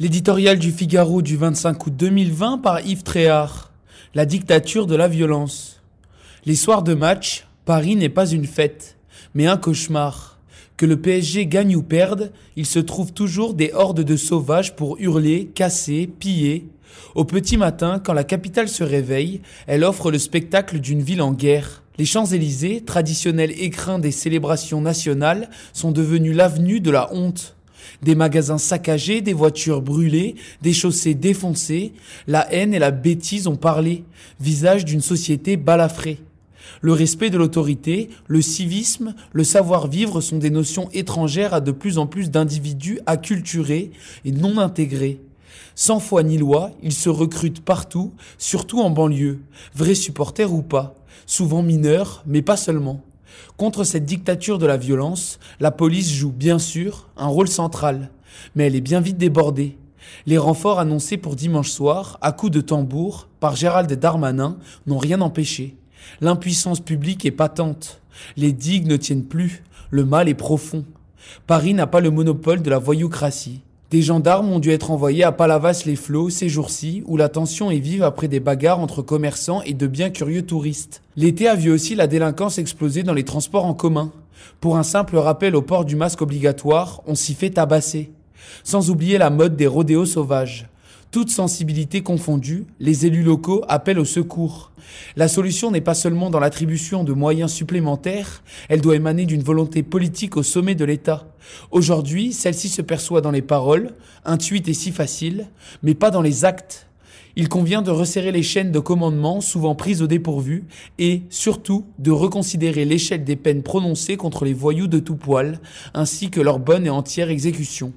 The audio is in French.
L'éditorial du Figaro du 25 août 2020 par Yves Tréhard. La dictature de la violence. Les soirs de match, Paris n'est pas une fête, mais un cauchemar. Que le PSG gagne ou perde, il se trouve toujours des hordes de sauvages pour hurler, casser, piller. Au petit matin, quand la capitale se réveille, elle offre le spectacle d'une ville en guerre. Les Champs-Élysées, traditionnel écrin des célébrations nationales, sont devenus l'avenue de la honte. Des magasins saccagés, des voitures brûlées, des chaussées défoncées, la haine et la bêtise ont parlé, visage d'une société balafrée. Le respect de l'autorité, le civisme, le savoir-vivre sont des notions étrangères à de plus en plus d'individus acculturés et non intégrés. Sans foi ni loi, ils se recrutent partout, surtout en banlieue, vrais supporters ou pas, souvent mineurs, mais pas seulement. Contre cette dictature de la violence, la police joue bien sûr un rôle central, mais elle est bien vite débordée. Les renforts annoncés pour dimanche soir, à coups de tambour, par Gérald Darmanin, n'ont rien empêché. L'impuissance publique est patente. Les digues ne tiennent plus. Le mal est profond. Paris n'a pas le monopole de la voyoucratie. Des gendarmes ont dû être envoyés à Palavas-les-Flots ces jours-ci, où la tension est vive après des bagarres entre commerçants et de bien curieux touristes. L'été a vu aussi la délinquance exploser dans les transports en commun. Pour un simple rappel au port du masque obligatoire, on s'y fait tabasser. Sans oublier la mode des rodéos sauvages. Toute sensibilité confondue, les élus locaux appellent au secours. La solution n'est pas seulement dans l'attribution de moyens supplémentaires, elle doit émaner d'une volonté politique au sommet de l'État. Aujourd'hui, celle-ci se perçoit dans les paroles, intuite et si facile, mais pas dans les actes. Il convient de resserrer les chaînes de commandement souvent prises au dépourvu et, surtout, de reconsidérer l'échelle des peines prononcées contre les voyous de tout poil, ainsi que leur bonne et entière exécution.